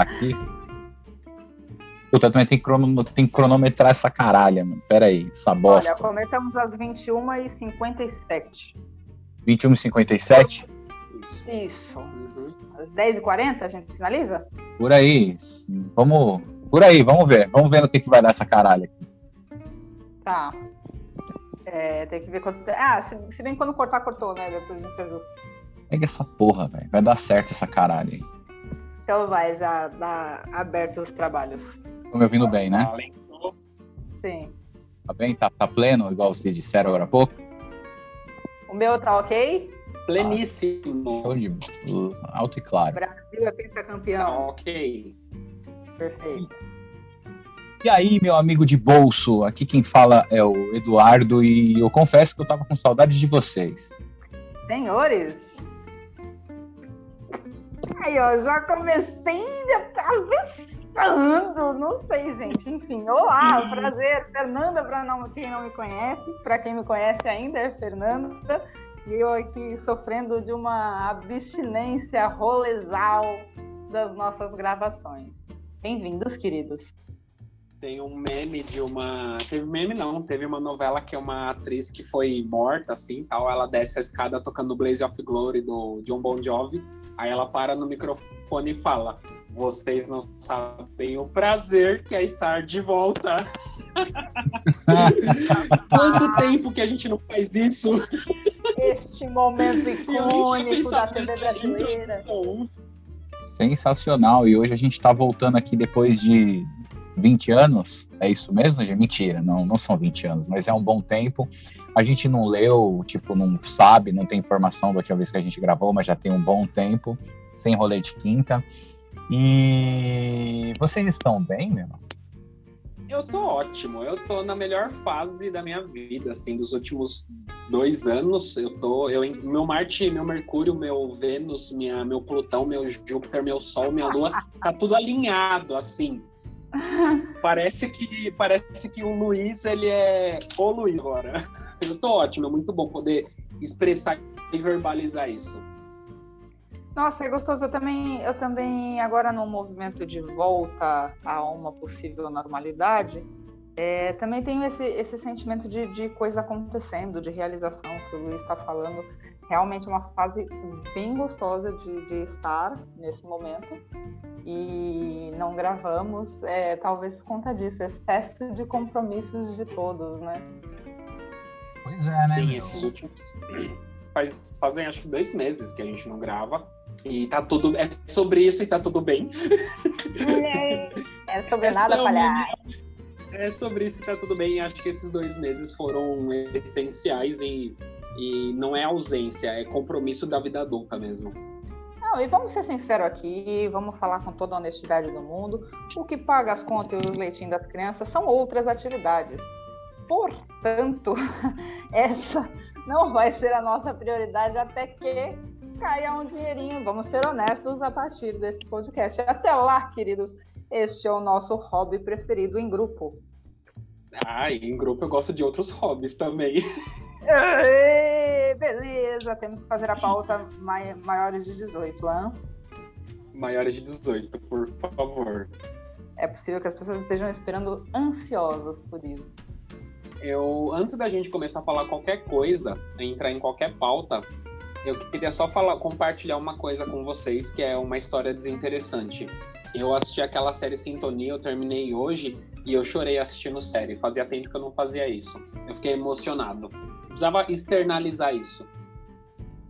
colocar aqui. Puta, também tem que, crono, tem que cronometrar essa caralha, mano. Pera aí, essa bosta. Olha, começamos às 21h57. 21h57? Isso. Uhum. Às 10h40 a gente sinaliza? Por aí. Vamos. Por aí, vamos ver. Vamos ver no que, que vai dar essa caralha aqui. Tá. É, tem que ver quanto. Ah, se, se bem que quando cortar, cortou, né? Depois a gente ajusta. Pega essa porra, velho. Vai dar certo essa caralho aí. Então vai, já dá aberto os trabalhos. Tô me ouvindo bem, né? Sim. Tá bem? Tá, tá pleno, igual vocês disseram agora há pouco? O meu tá ok? Pleníssimo. Show de alto e claro. Brasil é pentacampeão. Tá ok. Perfeito. E aí, meu amigo de bolso, aqui quem fala é o Eduardo e eu confesso que eu tava com saudade de vocês. Senhores, aí ó, já comecei atravessando, não sei, gente, enfim, olá, prazer, Fernanda, para quem não me conhece, para quem me conhece ainda é Fernanda, e eu aqui sofrendo de uma abstinência rolesal das nossas gravações. Bem-vindos, queridos. Tem um meme de uma. Teve meme não, teve uma novela que é uma atriz que foi morta, assim, tal. Ela desce a escada tocando Blaze of Glory do John Bon Jovi. Aí ela para no microfone e fala: Vocês não sabem o prazer que é estar de volta. Quanto tempo que a gente não faz isso? Este momento icônico da TV brasileira. Sensacional. E hoje a gente está voltando aqui depois de 20 anos, é isso mesmo, gente? Mentira, não, não são 20 anos, mas é um bom tempo. A gente não leu, tipo, não sabe, não tem informação da última vez que a gente gravou, mas já tem um bom tempo, sem rolê de quinta. E vocês estão bem, meu? Eu tô ótimo, eu tô na melhor fase da minha vida, assim, dos últimos dois anos. Eu tô, eu, meu Marte, meu Mercúrio, meu Vênus, minha, meu Plutão, meu Júpiter, meu Sol, minha Lua, tá tudo alinhado, assim parece que parece que o Luiz ele é o Luiz agora. Eu tô ótimo, é muito bom poder expressar e verbalizar isso. Nossa, é gostoso. Eu também, eu também agora no movimento de volta a uma possível normalidade, é, também tenho esse, esse sentimento de, de coisa acontecendo, de realização que o Luiz está falando. Realmente uma fase bem gostosa de, de estar nesse momento e não gravamos, é, talvez por conta disso, excesso de compromissos de todos, né? Pois é, né? Sim, esses últimos. Faz, fazem acho que dois meses que a gente não grava. E tá tudo. É sobre isso e tá tudo bem. É sobre é nada, sobre, palhaço. É sobre isso e tá tudo bem. Acho que esses dois meses foram essenciais e, e não é ausência, é compromisso da vida adulta mesmo. Não, e vamos ser sinceros aqui, vamos falar com toda a honestidade do mundo. O que paga as contas e os leitinhos das crianças são outras atividades. Portanto, essa não vai ser a nossa prioridade até que caia um dinheirinho. Vamos ser honestos a partir desse podcast. Até lá, queridos, este é o nosso hobby preferido em grupo. Ah, em grupo eu gosto de outros hobbies também. beleza, temos que fazer a pauta maiores de 18, hein? Maiores de 18, por favor. É possível que as pessoas estejam esperando ansiosas por isso. Eu, antes da gente começar a falar qualquer coisa, entrar em qualquer pauta, eu queria só falar, compartilhar uma coisa com vocês, que é uma história desinteressante. Eu assisti aquela série Sintonia, eu terminei hoje e eu chorei assistindo série. Fazia tempo que eu não fazia isso. Eu fiquei emocionado precisava externalizar isso.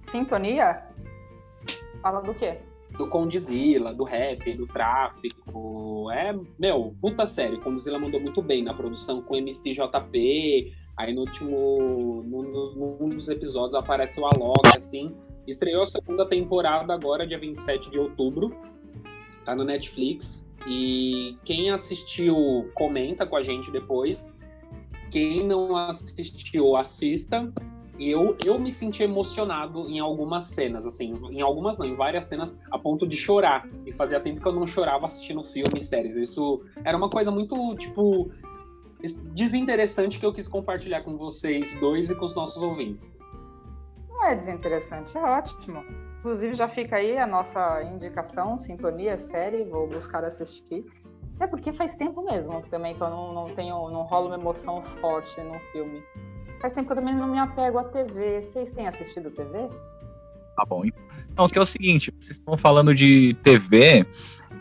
Sintonia? Fala do quê? Do Condizila, do rap, do tráfico. É, meu, puta série. Condizila mandou muito bem na produção com MCJP. Aí no último. Num, num dos episódios aparece o Alok, assim. Estreou a segunda temporada agora, dia 27 de outubro. Tá no Netflix. E quem assistiu, comenta com a gente depois. Quem não assistiu, assista. Eu, eu me senti emocionado em algumas cenas, assim, em algumas não, em várias cenas, a ponto de chorar. E fazia tempo que eu não chorava assistindo filmes, séries. Isso era uma coisa muito, tipo, desinteressante que eu quis compartilhar com vocês dois e com os nossos ouvintes. Não é desinteressante, é ótimo. Inclusive, já fica aí a nossa indicação, sintonia, série, vou buscar assistir. É porque faz tempo mesmo também que eu não, não tenho, não rola uma emoção forte no filme. Faz tempo que eu também não me apego à TV. Vocês têm assistido TV? Tá bom. Então, que é o seguinte, vocês estão falando de TV,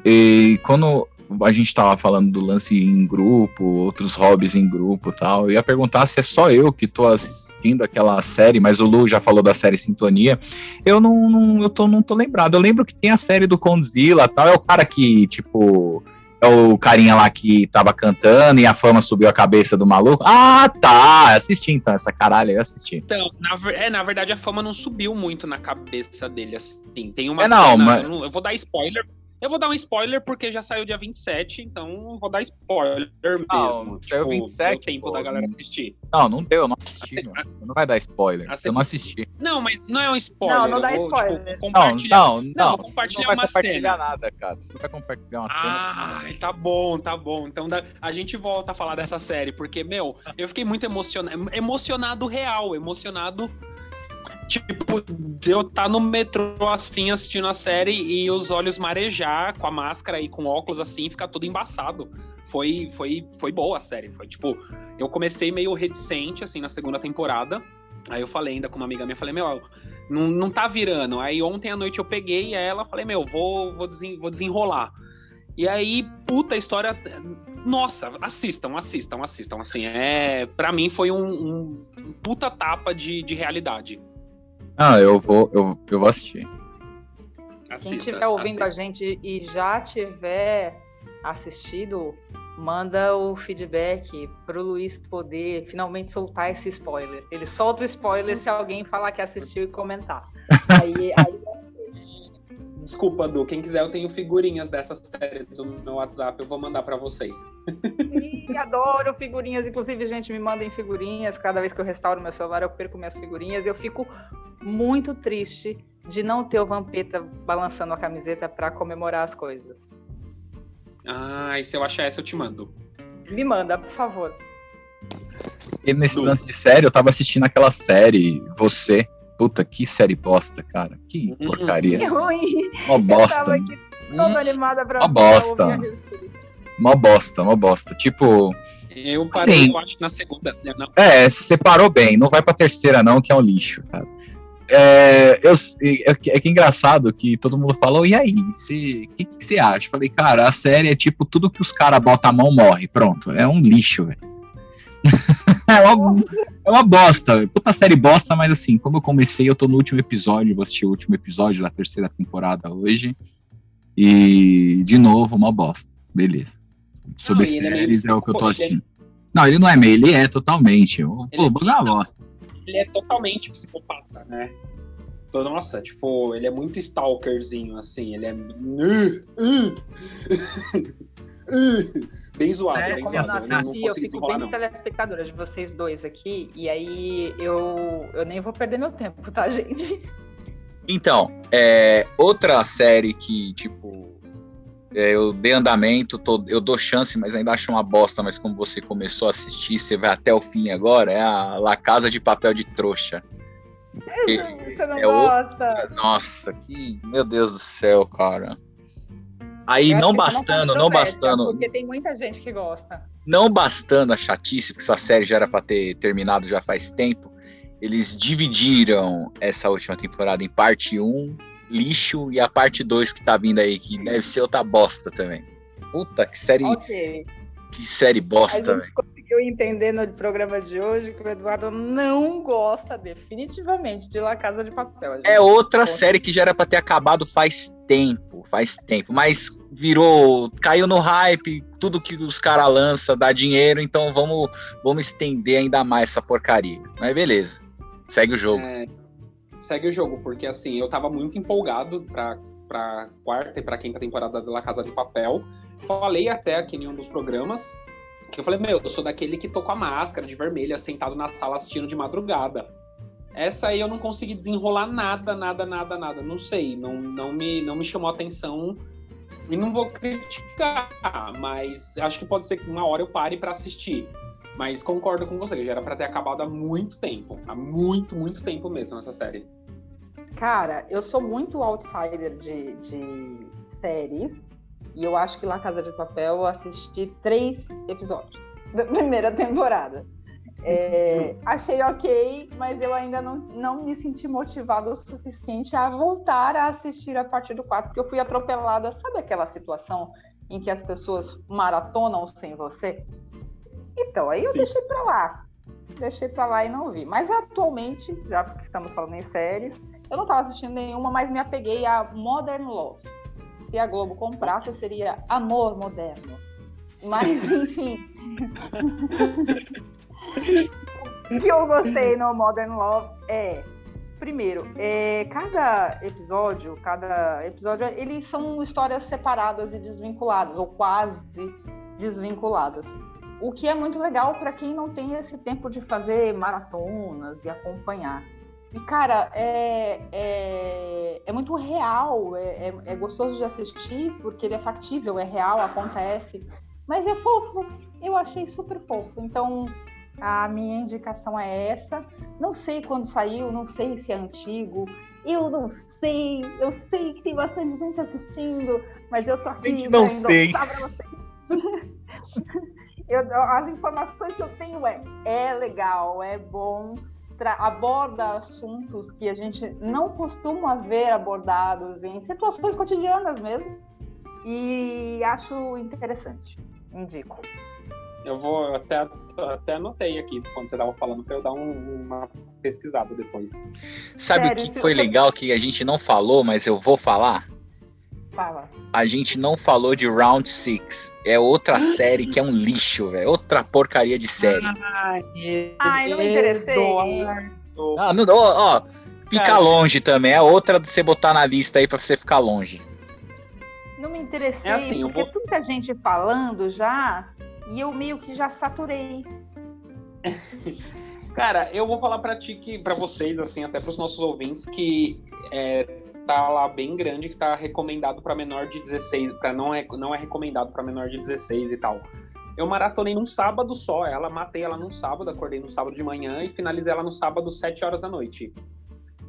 e quando a gente estava falando do lance em grupo, outros hobbies em grupo tal, eu ia perguntar se é só eu que tô assistindo aquela série, mas o Lu já falou da série Sintonia. Eu não, não eu tô, não tô lembrado. Eu lembro que tem a série do Condzilla tal, é o cara que, tipo o carinha lá que tava cantando e a fama subiu a cabeça do maluco. Ah, tá. Assisti então essa caralho, eu assisti. Então, na, é, na verdade a fama não subiu muito na cabeça dele, assim. Tem uma é, não, cena, mas... eu, não, eu vou dar spoiler, eu vou dar um spoiler porque já saiu dia 27, então vou dar spoiler não, mesmo. Saiu tipo, 27. Deu tempo pô, da galera assistir. Não, não deu, eu não assisti. A Você não vai dar spoiler. Eu não assisti. Não, mas não é um spoiler. Não, não dá vou, spoiler. Tipo, compartilhar... Não, não, não. não compartilhar não vai uma compartilhar cena. nada, cara. Você não vai compartilhar uma ah, cena. Ah, tá bom, tá bom. Então da... a gente volta a falar dessa série, porque, meu, eu fiquei muito emocionado. Emocionado real, emocionado tipo, eu tá no metrô assim, assistindo a série e os olhos marejar com a máscara e com óculos assim, ficar tudo embaçado. Foi, foi, foi boa a série. Foi tipo, eu comecei meio reticente, assim, na segunda temporada. Aí eu falei ainda com uma amiga minha, falei, meu, não, não tá virando. Aí ontem à noite eu peguei ela, falei, meu, vou, vou, desen, vou desenrolar. E aí, puta, a história. Nossa, assistam, assistam, assistam. Assim, é. Pra mim foi um, um puta tapa de, de realidade. Ah, eu vou, eu, eu vou assistir. Assista, Quem estiver ouvindo assista. a gente e já tiver assistido, manda o feedback pro Luiz poder finalmente soltar esse spoiler. Ele solta o spoiler se alguém falar que assistiu e comentar. Aí, aí... Desculpa, Du. Quem quiser, eu tenho figurinhas dessa série do meu WhatsApp, eu vou mandar para vocês. Ih, adoro figurinhas. Inclusive, gente, me mandem figurinhas. Cada vez que eu restauro meu celular, eu perco minhas figurinhas. Eu fico muito triste de não ter o Vampeta balançando a camiseta para comemorar as coisas. Ah, e se eu achar essa, eu te mando. Me manda, por favor. E nesse du. lance de série, eu tava assistindo aquela série, Você. Puta, que série bosta, cara. Que uhum. porcaria. Que ruim. Uma bosta. Eu tava aqui toda hum. animada pra Uma bosta. Uma bosta, uma bosta. Tipo. Eu parei, assim, eu acho, na segunda. Né, não. É, separou bem. Não vai pra terceira, não, que é um lixo, cara. É, eu, é, é, que é engraçado que todo mundo falou, e aí, o que, que você acha? Eu falei, cara, a série é tipo, tudo que os caras botam a mão morre, pronto, é um lixo, velho. é, uma, é uma bosta, véio. puta série bosta, mas assim, como eu comecei, eu tô no último episódio, vou assistir o último episódio da terceira temporada hoje, e, de novo, uma bosta, beleza. Sobre não, é séries é, é, o que eu tô assistindo. Não, ele não é meio, ele é totalmente, pô, é uma bosta ele é totalmente psicopata, né? Então, nossa, tipo, ele é muito stalkerzinho, assim, ele é. bem zoado, é, bem como zoado. Eu, assisti, eu, fico bem de telespectadora de vocês dois aqui, e aí eu, eu nem vou perder meu tempo, tá, gente? Então, é, outra série que, tipo, é, eu dei andamento, tô, eu dou chance, mas ainda acho uma bosta. Mas como você começou a assistir, você vai até o fim agora. É a La Casa de Papel de Trouxa. Você não é gosta? O... Nossa, que. Meu Deus do céu, cara. Aí, não bastando, não, não bastando. Porque tem muita gente que gosta. Não bastando a chatice, porque essa série já era para ter terminado já faz tempo. Eles dividiram essa última temporada em parte 1 lixo e a parte 2 que tá vindo aí, que deve ser outra bosta também. Puta, que série. Okay. Que série bosta, A gente conseguiu entender no programa de hoje que o Eduardo não gosta definitivamente de La Casa de Papel. É outra série que já era pra ter acabado faz tempo, faz tempo, mas virou, caiu no hype, tudo que os caras lançam dá dinheiro, então vamos, vamos estender ainda mais essa porcaria. Mas beleza, segue o jogo. É, segue o jogo, porque assim, eu tava muito empolgado pra, pra quarta e pra quinta temporada da Casa de Papel. Falei até aqui em um dos programas que eu falei, meu, eu sou daquele que tô com a máscara de vermelha, sentado na sala assistindo de madrugada. Essa aí eu não consegui desenrolar nada, nada, nada, nada. Não sei, não, não, me, não me chamou atenção. E não vou criticar, mas acho que pode ser que uma hora eu pare para assistir. Mas concordo com você, já era para ter acabado há muito tempo. Há muito, muito tempo mesmo essa série. Cara, eu sou muito outsider de, de séries. E eu acho que La Casa de Papel eu assisti três episódios da primeira temporada. É, achei ok, mas eu ainda não, não me senti motivada o suficiente a voltar a assistir a partir do 4, porque eu fui atropelada. Sabe aquela situação em que as pessoas maratonam sem você? Então, aí eu Sim. deixei para lá. Deixei para lá e não vi. Mas atualmente, já que estamos falando em séries, eu não estava assistindo nenhuma, mas me apeguei a Modern Love. Se a Globo comprasse, seria Amor Moderno. Mas, enfim. o que eu gostei no Modern Love é, primeiro, é, cada episódio, cada episódio, eles são histórias separadas e desvinculadas, ou quase desvinculadas. O que é muito legal para quem não tem esse tempo de fazer maratonas e acompanhar. E, cara, é, é, é muito real, é, é, é gostoso de assistir, porque ele é factível, é real, acontece. Mas é fofo, eu achei super fofo. Então, a minha indicação é essa. Não sei quando saiu, não sei se é antigo. Eu não sei. Eu sei que tem bastante gente assistindo, mas eu tô aqui. Eu não sei. eu, as informações que eu tenho é é legal, é bom, aborda assuntos que a gente não costuma ver abordados em situações cotidianas mesmo. E acho interessante. Indico. Eu vou até, até anotei aqui quando você estava falando para eu dar um, uma pesquisada depois. Sabe Sério, o que foi legal que a gente não falou, mas eu vou falar? Fala. A gente não falou de Round Six. É outra série que é um lixo, velho. Outra porcaria de série. Ai, Ai não me interessei. Ah, não, ó, ó fica Cara. longe também. É outra de você botar na lista aí para você ficar longe. Não me interessei, é assim, porque vou... tanta gente falando já e eu meio que já saturei. Cara, eu vou falar para ti que para vocês assim, até para os nossos ouvintes que é, tá lá bem grande que tá recomendado para menor de 16, para não é não é recomendado para menor de 16 e tal. Eu maratonei num sábado só, ela matei ela num sábado, acordei no sábado de manhã e finalizei ela no sábado 7 horas da noite.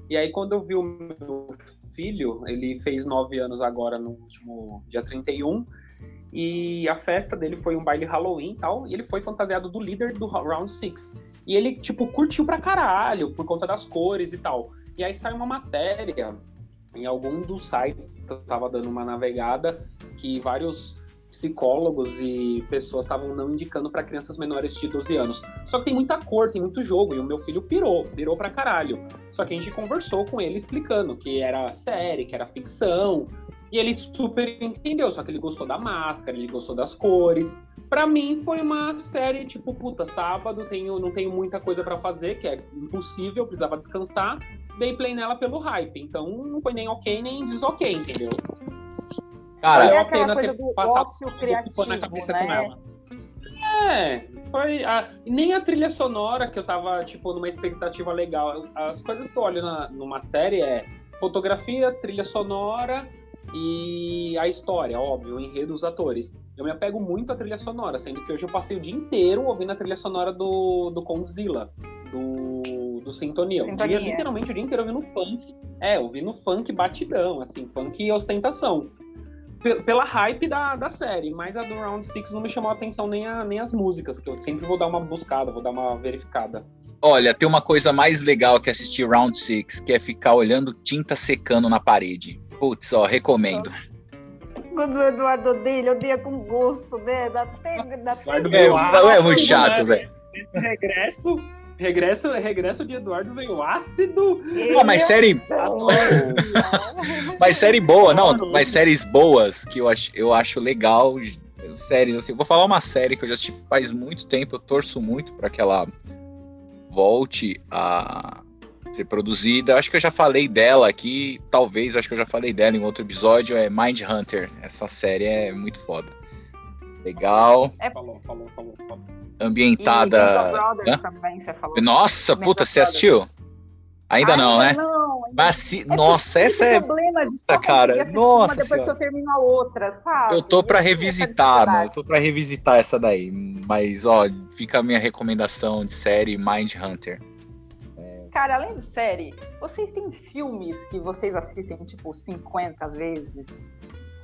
E aí quando eu vi o meu filho, ele fez 9 anos agora no último dia 31, e a festa dele foi um baile Halloween e tal, e ele foi fantasiado do líder do Round Six. E ele, tipo, curtiu pra caralho, por conta das cores e tal. E aí saiu uma matéria em algum dos sites que eu tava dando uma navegada, que vários psicólogos e pessoas estavam não indicando para crianças menores de 12 anos. Só que tem muita cor, tem muito jogo, e o meu filho pirou, pirou pra caralho. Só que a gente conversou com ele explicando que era série, que era ficção, e ele super entendeu, só que ele gostou da máscara, ele gostou das cores. Para mim foi uma série tipo, puta, sábado, tenho, não tenho muita coisa para fazer, que é impossível, precisava descansar. Dei play nela pelo hype, então não foi nem ok nem desok, entendeu? Cara, é aquela coisa do ócio criativo, na cabeça né? com ela. É, foi a, nem a trilha sonora que eu tava tipo numa expectativa legal. As coisas que eu olho na, numa série é fotografia, trilha sonora e a história, óbvio, o enredo, os atores. Eu me apego muito à trilha sonora, sendo que hoje eu passei o dia inteiro ouvindo a trilha sonora do, do Condzilla, do, do Sintonia. Sintonia. O dia, literalmente o dia inteiro ouvindo funk. É, ouvindo funk batidão, assim, funk e ostentação. Pela hype da, da série, mas a do Round Six não me chamou a atenção nem, a, nem as músicas, que eu sempre vou dar uma buscada, vou dar uma verificada. Olha, tem uma coisa mais legal que assistir Round Six, que é ficar olhando tinta secando na parede. Putz, ó, recomendo. Quando o Eduardo odeia, odeia com gosto, né? Dá até... É, é, muito chato, velho. Esse regresso, regresso, regresso de Eduardo veio ácido. Não, mas série. mas série boa, não, mas séries boas que eu acho, eu acho legal. Séries assim, vou falar uma série que eu já assisti faz muito tempo, eu torço muito para que ela volte a ser produzida. Acho que eu já falei dela aqui, talvez, acho que eu já falei dela em outro episódio, é Mind Hunter. Essa série é muito foda. Legal. É... Falou, falou, falou, falou. Ambientada. também, você falou. Nossa, puta, você assistiu? Ainda não, né? Não, Mas se... é Nossa, essa é. problema de cara. Nossa. depois senhora. que eu termino a outra, sabe? Eu tô para revisitar, mano. Eu tô para revisitar essa daí. Mas, ó, fica a minha recomendação de série Mind Hunter cara, além de série, vocês têm filmes que vocês assistem, tipo, 50 vezes?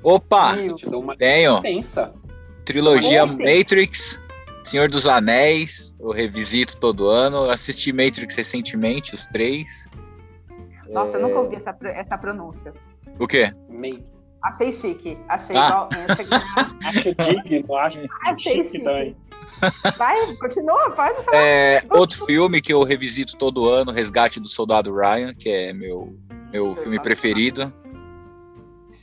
Opa! Mil. Te dou uma Tenho. pensa. Trilogia Esse. Matrix, Senhor dos Anéis, eu revisito todo ano. Assisti Matrix recentemente, os três. Nossa, É. eu nunca ouvi essa, essa pronúncia. O quê? Meio. Achei chique. Achei Ah. igual. Acho digno, acho Achei chique chique. também. Vai, continua, pode falar. É, outro filme que eu revisito todo ano, Resgate do Soldado Ryan, que é meu, meu filme preferido.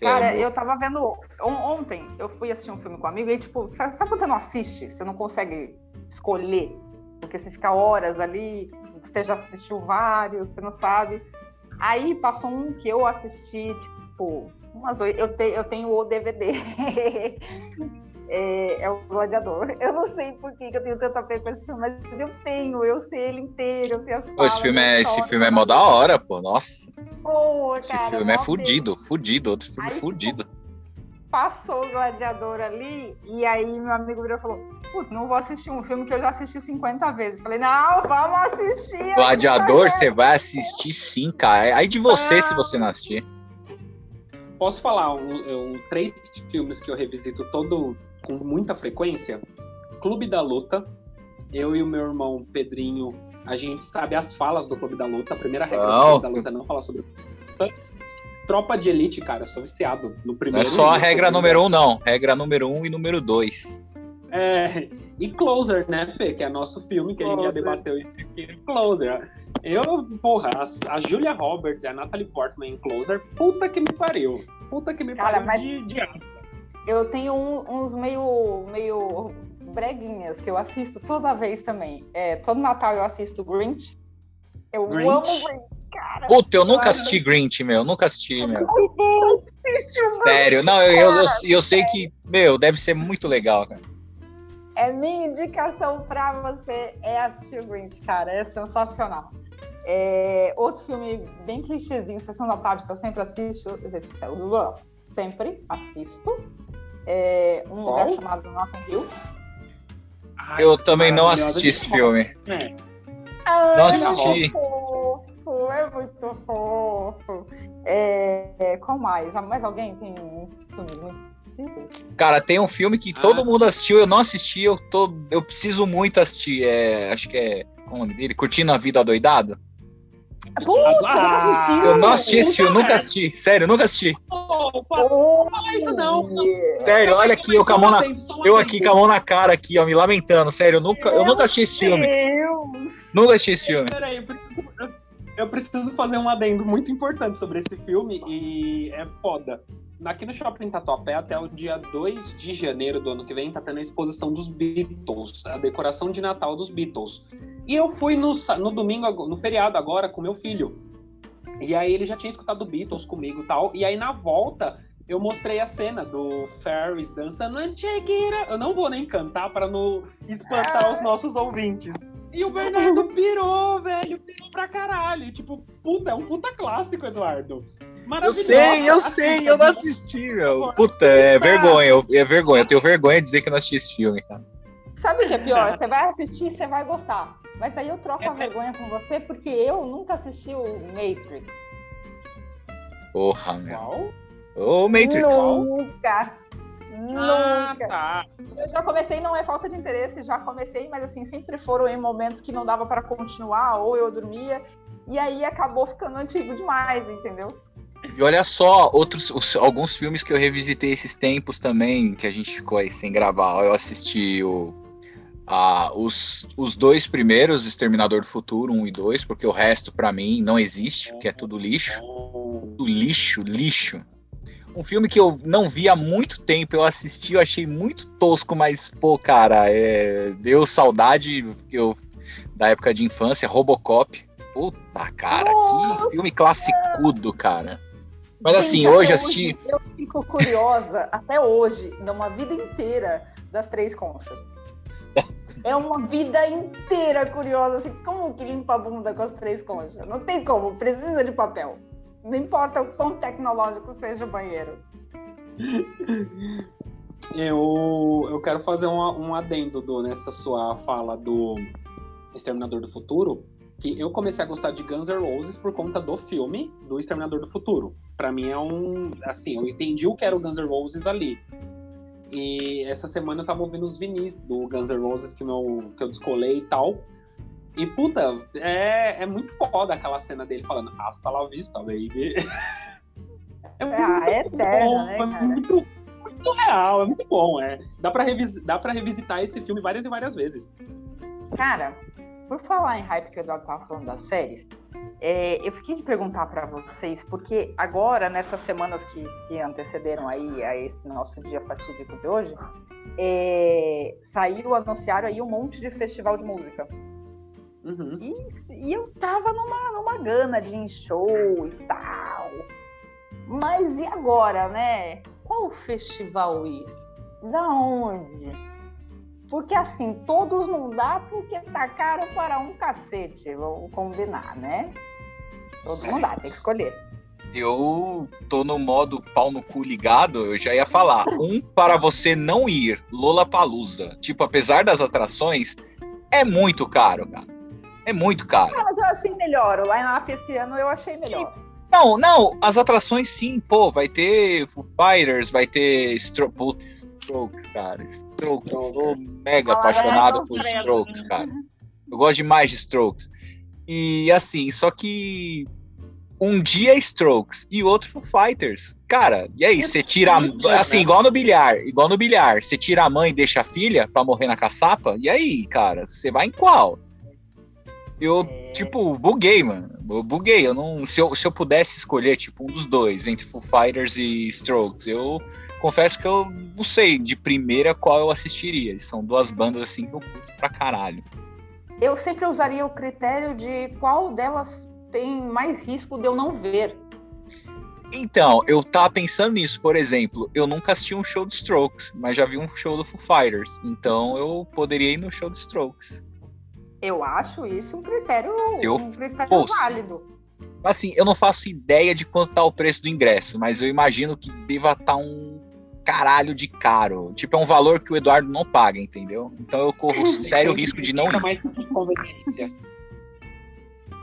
É Cara, meu- eu tava vendo. on- Ontem eu fui assistir um filme com um amigo e, tipo, sabe, sabe quando você não assiste? Você não consegue escolher? Porque você fica horas ali, você já assistiu vários, você não sabe. Aí passou um que eu assisti, tipo, umas oito. Eu, te- eu tenho o DVD. É, é o Gladiador. Eu não sei por que que eu tenho tanta fé com esse filme, mas eu tenho, eu sei ele inteiro, eu sei as falas. esse filme é, esse filme é mó da hora, pô. Nossa, Pô, esse cara, filme é fudido, fudido, outro filme Aí, tipo, fudido. passou o gladiador ali, e aí meu amigo virou e falou: Putz, não vou assistir um filme que eu já assisti 50 vezes. Falei, não, vamos assistir. Gladiador, você vai assistir sim, cara. Aí de você se você não assistir. Posso falar um, um- três filmes que eu revisito todo com muita frequência? Clube da Luta. Eu e o meu irmão Pedrinho, a gente sabe as falas do Clube da Luta. A primeira regra Não. do Clube da Luta é não falar sobre Tropa de Elite, cara, eu sou viciado no Não primeiro. é só a regra número um, não. Regra número um e número dois. É, e Closer, né, Fê? Que é nosso filme que a gente já Closer. debateu isso aqui. Closer. Eu, porra, a, a Julia Roberts e a Natalie Portman em Closer, puta que me pariu. Puta que me Cara, pariu mas- de, de Eu tenho um- uns meio, meio breguinhas que eu assisto toda vez também. É, todo Natal eu assisto Grinch. Eu Grinch? amo Grinch, cara. Puta, eu nunca Claro. assisti Grinch, meu. Nunca assisti, meu. Sério. Grinch, Não, eu, eu, eu sei que, meu, deve ser muito legal, cara. É minha indicação pra você é assistir o Grinch, cara. É sensacional. É, outro filme bem clichêzinho, Sessão da Tarde, que eu sempre assisto. Sempre assisto. É, um lugar chamado Notting Hill. Ai, Eu também não assisti esse filme. É. Ai, Não é assisti. fofo, é muito fofo. É, é, qual mais? Ah, Mais alguém tem um filme muito? Cara, tem um filme que todo Ah. mundo assistiu, eu não assisti, eu, tô, eu preciso muito assistir. É, acho que é. Como é o nome dele? Curtindo a Vida Doidado? Putz, você nunca Ah, assistiu? Eu não assisti esse filme, nunca assisti. Sério, nunca assisti. Oh, falar isso não. não. Sério, olha aqui, eu com a mão na, eu aqui com a mão na cara, aqui, ó, me lamentando. Sério, eu nunca, eu nunca assisti esse filme. Deus! Nunca assisti esse filme. Peraí, eu preciso, eu- preciso fazer um adendo muito importante sobre esse filme e é foda. Aqui no Shopping Tatuapé, até o dia 2 de janeiro do ano que vem, tá tendo a exposição dos Beatles, a decoração de Natal dos Beatles. E eu fui no, no domingo, no feriado agora, com meu filho. E aí ele já tinha escutado Beatles comigo e tal. E aí na volta, eu mostrei a cena do Ferris dançando Anchegueira. Eu não vou nem cantar para não espantar os nossos ouvintes. E o Bernardo pirou, velho, pirou pra caralho. Tipo, puta, é um puta clássico, Eduardo. Eu sei, eu sei, eu não assisti, meu. Puta, é vergonha, eu- é vergonha. Eu tenho vergonha de dizer que eu não assisti esse filme, cara. Sabe o que é pior? Você vai assistir e você vai gostar. Mas aí eu troco a É. vergonha com você porque eu nunca assisti o Matrix. Porra, meu. Ô, Matrix. Nunca. Ah, Nunca. tá. Eu já comecei, não é falta de interesse, já comecei, mas assim, sempre foram em momentos que não dava para continuar, ou eu dormia, e aí acabou ficando antigo demais, entendeu? E olha só, outros, os- alguns filmes que eu revisitei esses tempos também, que a gente ficou aí sem gravar. Eu assisti o, a- os, os dois primeiros, Exterminador do Futuro, 1 e 2, porque o resto, pra mim, não existe, porque é tudo lixo. Tudo lixo, lixo. Um filme que eu não vi há muito tempo, eu assisti, eu achei muito tosco, mas, pô, cara, é, deu saudade eu, da época de infância, Robocop. Puta, cara, Nossa! que filme classicudo, cara. Mas assim, Gente, hoje até assisti. Eu fico curiosa, até hoje, numa vida inteira das três conchas. É uma vida inteira curiosa, assim, como que limpa a bunda com as três conchas? Não tem como, precisa de papel. Não importa o quão tecnológico seja o banheiro. Eu, eu quero fazer um, um adendo do, nessa sua fala do Exterminador do Futuro. que eu comecei a gostar de Guns N' Roses por conta do filme do Exterminador do Futuro. Para mim é um, assim, eu entendi o que era o Guns N' Roses ali. E essa semana eu tava ouvindo os vinis do Guns N' Roses que, meu, que eu descolei e tal. E, puta, é, é muito foda aquela cena dele falando hasta la vista, baby. É, ah, é eterno, bom, né, é cara? É muito, muito, surreal, é muito bom. É. Dá, pra dá pra revisitar esse filme várias e várias vezes. Cara, por falar em hype que Eduardo tava falando das séries, é, eu fiquei de perguntar para vocês, porque agora, nessas semanas que se antecederam aí a esse nosso dia fatídico de hoje, é, saiu, anunciaram aí um monte de festival de música. Uhum. E, e, eu tava numa, numa gana de em show e tal. Mas e agora, né? Qual festival ir? Da onde? Porque assim, todos não dá porque tá caro para um cacete, vamos combinar, né? Todos não dá, tem que escolher. Eu tô no modo pau no cu ligado, eu já ia falar. Um para você não ir, Lola Palusa. Tipo, apesar das atrações, é muito caro, cara. É muito caro. Ah, mas eu achei melhor. O line-up esse ano eu achei melhor. Não, não, as atrações sim, pô, vai ter Fighters, vai ter Stro Putz, Strokes, cara. Strokes, eu sou mega apaixonado por Strokes, cara. Eu gosto demais de Strokes. E assim, só que um dia é Strokes e outro Foo Fighters. Cara, e aí, você tira. Assim, igual no bilhar, igual no bilhar. Você tira a mãe e deixa a filha pra morrer na caçapa? E aí, cara, você vai em qual? Eu, é... tipo, buguei, mano. Eu buguei. Eu não, se, eu, se eu pudesse escolher, tipo, um dos dois, entre Foo Fighters e Strokes, eu confesso que eu não sei de primeira qual eu assistiria. São duas bandas, assim, que eu curto pra caralho. Eu sempre usaria o critério de qual delas tem mais risco de eu não ver. Então, eu tava pensando nisso, por exemplo, eu nunca assisti um show do Strokes, mas já vi um show do Foo Fighters, então eu poderia ir no show do Strokes. Eu acho isso um critério, eu um critério fosse, válido. Assim, eu não faço ideia de quanto tá o preço do ingresso, mas eu imagino que deva estar tá um caralho de caro. Tipo, é um valor que o Eduardo não paga, entendeu? Então eu corro sério risco de não. Mais de conveniência.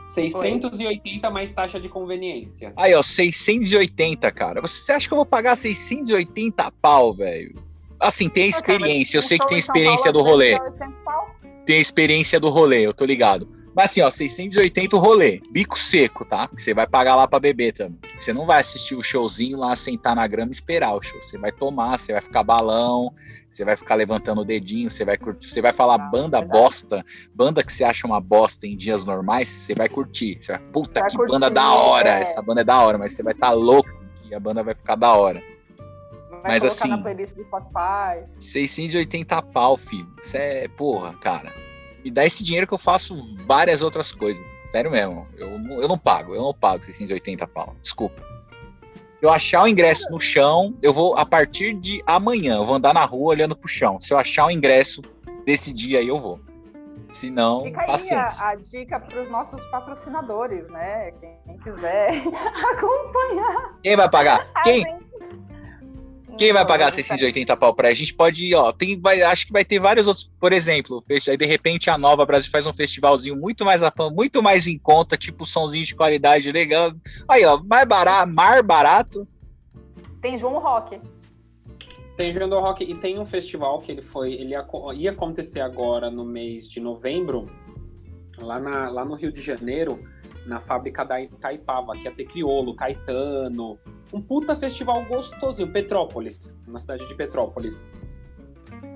680 Oi. mais taxa de conveniência. Aí, ó, 680, cara. Você acha que eu vou pagar 680 pau, velho? Assim, tem experiência. eu sei que tem experiência do rolê. 800 pau? Tem a experiência do rolê, eu tô ligado. Mas assim, ó, 680 o rolê, bico seco, tá? Que você vai pagar lá pra beber também. Você não vai assistir o showzinho lá, sentar na grama e esperar o show. Você vai tomar, você vai ficar balão, você vai ficar levantando o dedinho, você vai curtir, você vai falar banda bosta, banda que você acha uma bosta em dias normais, você vai curtir. Você vai, puta vai que curtir, banda da hora, é. essa banda é da hora, mas você vai estar tá louco que a banda vai ficar da hora. Vai Mas assim, na playlist do Spotify. 680 pau, filho. Isso é, porra, cara. Me dá esse dinheiro que eu faço várias outras coisas. Sério mesmo. Eu, eu não pago, eu não pago 680 pau. Desculpa. Eu achar o ingresso no chão, eu vou, a partir de amanhã, eu vou andar na rua olhando pro chão. Se eu achar o ingresso desse dia aí, eu vou. Se não, Fica paciência. aí a, a dica para os nossos patrocinadores, né? Quem quiser acompanhar. Quem vai pagar? Quem? Quem vai pagar 680 pau pra? A gente pode ir, ó. Tem, vai, acho que vai ter vários outros, por exemplo, aí de repente a Nova Brasil faz um festivalzinho muito mais muito mais em conta, tipo somzinho de qualidade legal. Aí, ó, mais barato, mar barato. Tem João Rock. Tem João Rock e tem um festival que ele foi, ele ia, ia acontecer agora no mês de novembro, lá, na, lá no Rio de Janeiro na fábrica da Itaipava, que ia ter Criolo, Caetano. Um puta festival gostosinho, Petrópolis, na cidade de Petrópolis.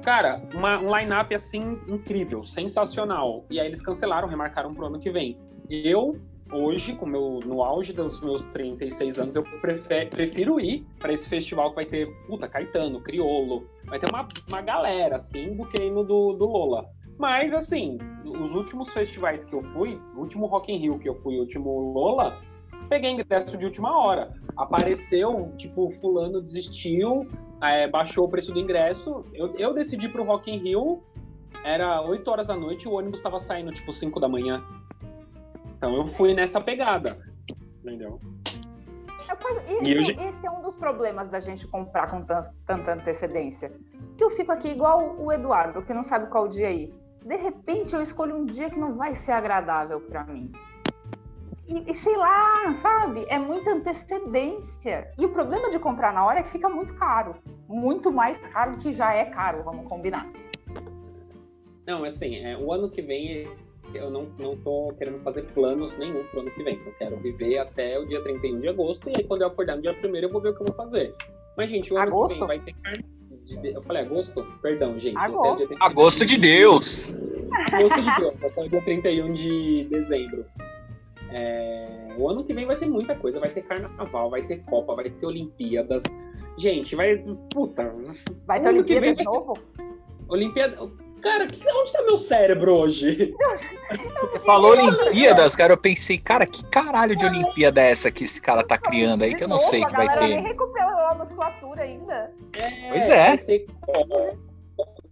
Cara, uma, um line-up assim incrível, sensacional. E aí eles cancelaram, remarcaram pro ano que vem. Eu, hoje, com meu, no auge dos meus 36 anos, eu prefer, prefiro ir para esse festival que vai ter, puta, Caetano, Criolo. Vai ter uma, uma galera, assim, do que no do, do Lola. Mas, assim, os últimos festivais que eu fui, o último Rock in Rio que eu fui, o último Lola, peguei ingresso de última hora. Apareceu, tipo, fulano desistiu, é, baixou o preço do ingresso. Eu, eu decidi pro Rock in Rio, era 8 horas da noite, o ônibus estava saindo, tipo, 5 da manhã. Então eu fui nessa pegada, entendeu? É, esse, esse, é um dos problemas da gente comprar com tanta antecedência. Que eu fico aqui igual o Eduardo, que não sabe qual dia ir. de repente eu escolho um dia que não vai ser agradável para mim. E, e, sei lá, sabe? É muita antecedência. E o problema de comprar na hora é que fica muito caro. Muito mais caro do que já é caro, vamos combinar. Não, assim, é, o ano que vem eu não, não tô querendo fazer planos nenhum pro ano que vem. Eu quero viver até o dia 31 de agosto, e aí quando eu acordar no dia 1 eu vou ver o que eu vou fazer. Mas, gente, o ano agosto? que vem vai ter carne. Eu falei agosto? Perdão, gente. Agosto, agosto de Deus! Agosto de Deus, até o dia 31 de dezembro. É... O ano que vem vai ter muita coisa. Vai ter carnaval, vai ter Copa, vai ter Olimpíadas. Gente, vai. Puta. Vai ter Olimpíadas de novo? Olimpíada. Cara, que, onde tá meu cérebro hoje? Você falou Olimpíadas, cara. Eu pensei, cara, que caralho de Olimpíada é essa que esse cara tá criando aí, que eu não sei que vai ter. nem recuperou a musculatura ainda. É, pois é. Vai ter,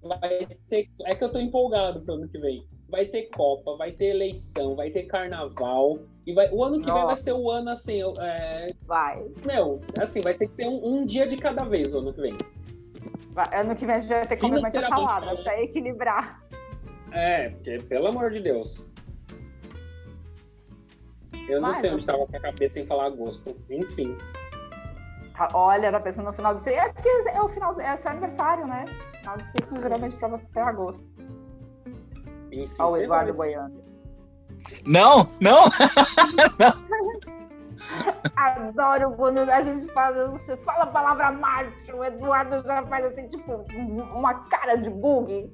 vai ter, é que eu tô empolgado pro ano que vem. Vai ter Copa, vai ter eleição, vai ter carnaval. E vai, o ano que Nossa. vem vai ser o ano assim. É, vai. Meu, assim, vai ter que ser um, um dia de cada vez o ano que vem. Ano que vem a gente vai ter que comer muita salada pra equilibrar. É, porque, pelo amor de Deus. Eu não Mas, sei onde estava com a cabeça em falar agosto. Enfim. Tá, olha, tá pensando no final do ciclo. É porque é o final, é seu aniversário, né? Final do ciclo, geralmente, pra você ter agosto. Olha o Eduardo boiando. Não, não! não. Adoro quando a gente fala, você fala a palavra Marte, o Eduardo já faz assim, tipo, uma cara de bug.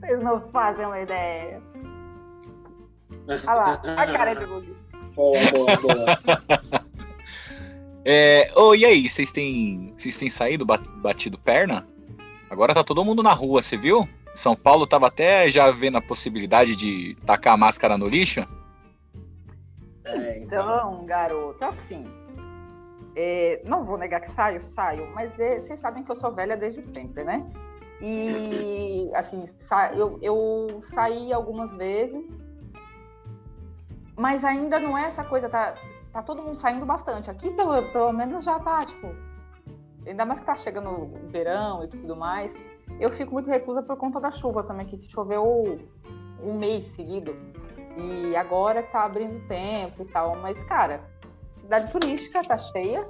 Vocês não fazem uma ideia. Olha lá, a cara de bug. Boa, boa, boa. É, oh, e aí, vocês têm, vocês têm saído, batido perna? Agora tá todo mundo na rua, você viu? São Paulo tava até já vendo a possibilidade de tacar a máscara no lixo. É, então. então, garoto, assim. É, não vou negar que saio, saio, mas é, vocês sabem que eu sou velha desde sempre, né? E, assim, eu, eu saí algumas vezes, mas ainda não é essa coisa, tá, tá todo mundo saindo bastante. Aqui, pelo, pelo menos, já tá, tipo, ainda mais que tá chegando o verão e tudo mais. Eu fico muito reclusa por conta da chuva também, que choveu um mês seguido. E agora que tá abrindo tempo e tal. Mas, cara, cidade turística tá cheia.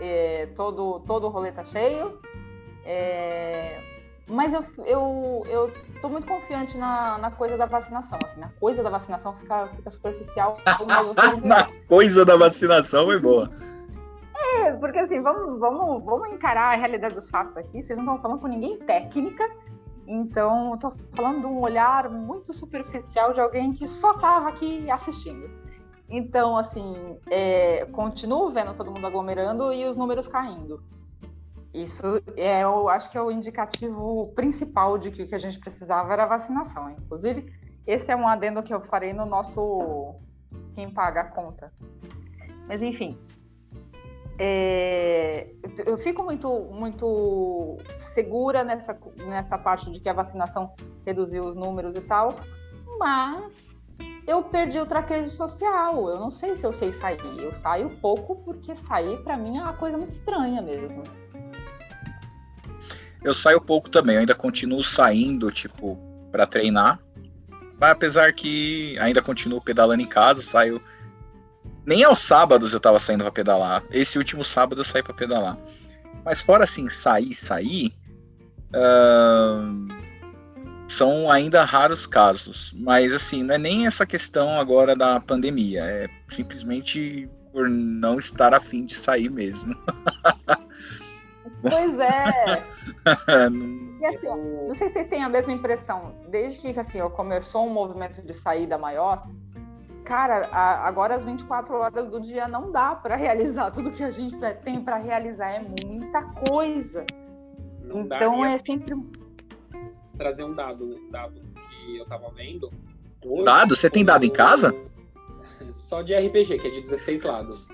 É, todo, todo o rolê tá cheio. É, mas eu, eu, eu tô muito confiante na, na coisa da vacinação. Assim, na coisa da vacinação fica, fica superficial. na coisa da vacinação é boa. É, porque assim, vamos, vamos, vamos encarar a realidade dos fatos aqui. Vocês não estão falando com ninguém técnica então, estou falando de um olhar muito superficial de alguém que só estava aqui assistindo. Então, assim, é, continuo vendo todo mundo aglomerando e os números caindo. Isso é, eu acho que é o indicativo principal de que o que a gente precisava era vacinação. Inclusive, esse é um adendo que eu farei no nosso Quem Paga a Conta. Mas, enfim, é, eu fico muito, muito segura nessa, nessa parte de que a vacinação reduziu os números e tal, mas eu perdi o traquejo social. Eu não sei se eu sei sair. Eu saio pouco porque sair para mim é uma coisa muito estranha mesmo. Eu saio pouco também. Eu ainda continuo saindo, tipo, para treinar. Mas apesar que ainda continuo pedalando em casa, saio nem aos sábados eu tava saindo para pedalar. Esse último sábado eu saí para pedalar. Mas fora assim, sair, sair. Uh, são ainda raros casos. Mas assim, não é nem essa questão agora da pandemia. É simplesmente por não estar afim de sair mesmo. Pois é. e assim, não sei se vocês têm a mesma impressão. Desde que assim, começou um movimento de saída maior, cara, a, agora as 24 horas do dia não dá para realizar tudo que a gente tem para realizar, é muita coisa. Não então é assim, sempre trazer um dado, um dado que eu tava vendo. Hoje, dado? Você tem dado em casa? Só de RPG, que é de 16 lados.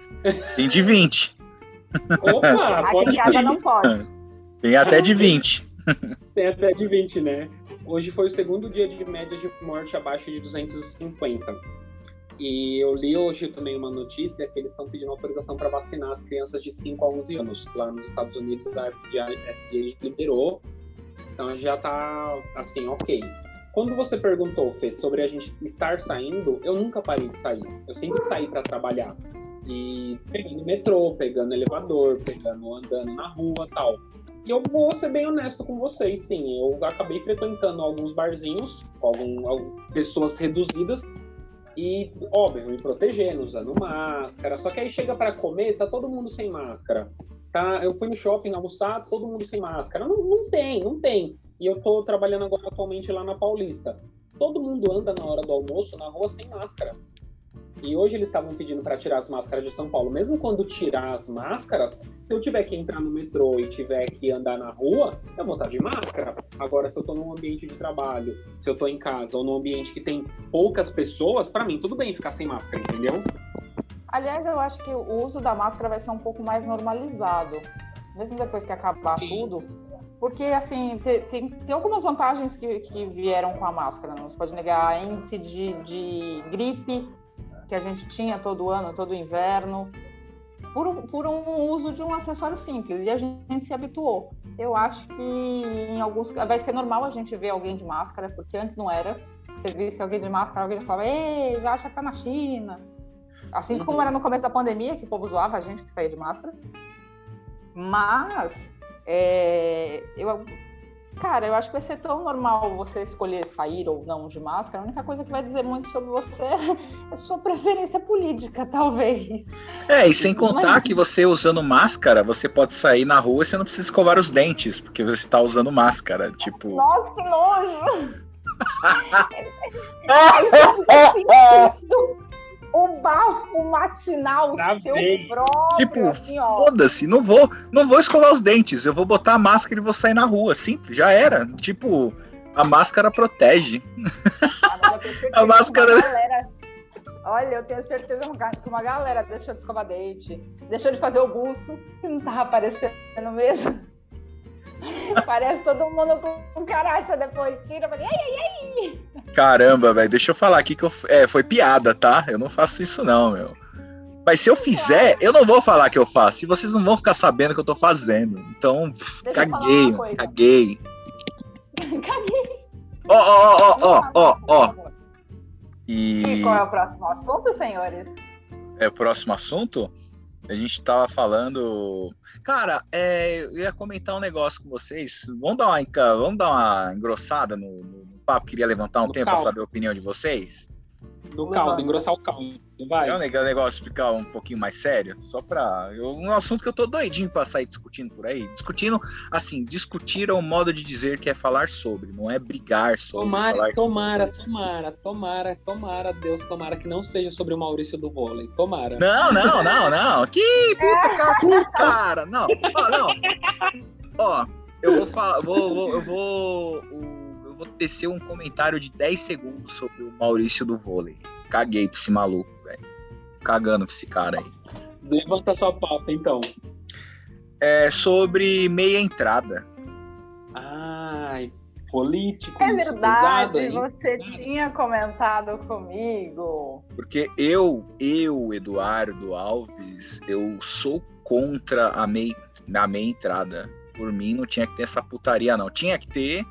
Tem de 20. Opa, Aqui pode em casa não pode. Tem até de 20. Tem até de 20, né? Hoje foi o segundo dia de média de morte abaixo de 250. E eu li hoje também uma notícia que eles estão pedindo autorização para vacinar as crianças de 5 a 11 anos. Lá nos Estados Unidos, a FDA, liberou Então já tá assim, ok. Quando você perguntou, Fê, sobre a gente estar saindo, eu nunca parei de sair. Eu sempre saí para trabalhar. E pegando metrô, pegando elevador, pegando, andando na rua tal. E eu vou ser bem honesto com vocês, sim. Eu acabei frequentando alguns barzinhos, com algum, algumas pessoas reduzidas, e, óbvio, me protegendo, usando máscara. Só que aí chega para comer, tá todo mundo sem máscara. Tá, eu fui no shopping almoçar, todo mundo sem máscara. Não, não tem, não tem. E eu tô trabalhando agora atualmente lá na Paulista. Todo mundo anda na hora do almoço na rua sem máscara. E hoje eles estavam pedindo para tirar as máscaras de São Paulo. Mesmo quando tirar as máscaras, se eu tiver que entrar no metrô e tiver que andar na rua, eu vou estar de máscara. Agora, se eu estou num ambiente de trabalho, se eu estou em casa ou num ambiente que tem poucas pessoas, para mim tudo bem ficar sem máscara, entendeu? Aliás, eu acho que o uso da máscara vai ser um pouco mais normalizado, mesmo depois que acabar Sim. tudo. Porque, assim, tem, tem, tem, algumas vantagens que, que vieram com a máscara. Não se pode negar índice de, de gripe, que a gente tinha todo ano, todo inverno, por, por um uso de um acessório simples, e a gente se habituou. Eu acho que em alguns vai ser normal a gente ver alguém de máscara, porque antes não era. Você visse alguém de máscara, alguém falava, ei, já acha que tá na China. Assim uhum. como era no começo da pandemia, que o povo zoava a gente que saía de máscara. Mas é, eu Cara, eu acho que vai ser tão normal você escolher sair ou não de máscara. A única coisa que vai dizer muito sobre você é sua preferência política, talvez. É, e sem contar Mas... que você usando máscara, você pode sair na rua e você não precisa escovar os dentes, porque você está usando máscara. Tipo. Nossa, que nojo! é, o bafo matinal Travei. seu próprio. Tipo, assim, foda-se, não vou, não vou escovar os dentes, eu vou botar a máscara e vou sair na rua, simples, já era. Tipo, a máscara protege. Ah, a máscara. Galera... Olha, eu tenho certeza que uma galera deixou de escovar dente, deixou de fazer o buço, que não tava aparecendo mesmo. Parece todo mundo com caracha depois. Tira, ai, ai, Caramba, velho, deixa eu falar aqui que eu, é, foi piada, tá? Eu não faço isso não, meu. Mas se eu fizer, eu não vou falar que eu faço. E vocês não vão ficar sabendo que eu tô fazendo. Então, caguei, caguei. Caguei. Ó, ó, ó, ó, ó, E qual é o próximo assunto, senhores? É o próximo assunto? A gente tava falando. Cara, é, eu ia comentar um negócio com vocês. Vamos dar uma, vamos dar uma engrossada no, no papo. Queria levantar um tempo para saber a opinião de vocês. Do caldo, engrossar o caldo. Vai. É um negócio ficar um pouquinho mais sério, só para um assunto que eu tô doidinho para sair discutindo por aí, discutindo, assim, discutir é um modo de dizer que é falar sobre, não é brigar sobre. Tomara, tomara, tomara, tomara, tomara, Deus, tomara que não seja sobre o Maurício do vôlei, tomara. Não, não, não, não, que puta cara, não, não, ó, eu vou falar, vou, vou, eu vou, vou tecer um comentário de 10 segundos sobre o Maurício do vôlei. Caguei pra esse maluco, velho. Cagando pra esse cara aí. Levanta sua pauta, então. É sobre meia entrada. Ai, político. É verdade, você tinha comentado comigo. Porque eu, eu, Eduardo Alves, eu sou contra a meia, a meia entrada. Por mim, não tinha que ter essa putaria, não. Tinha que ter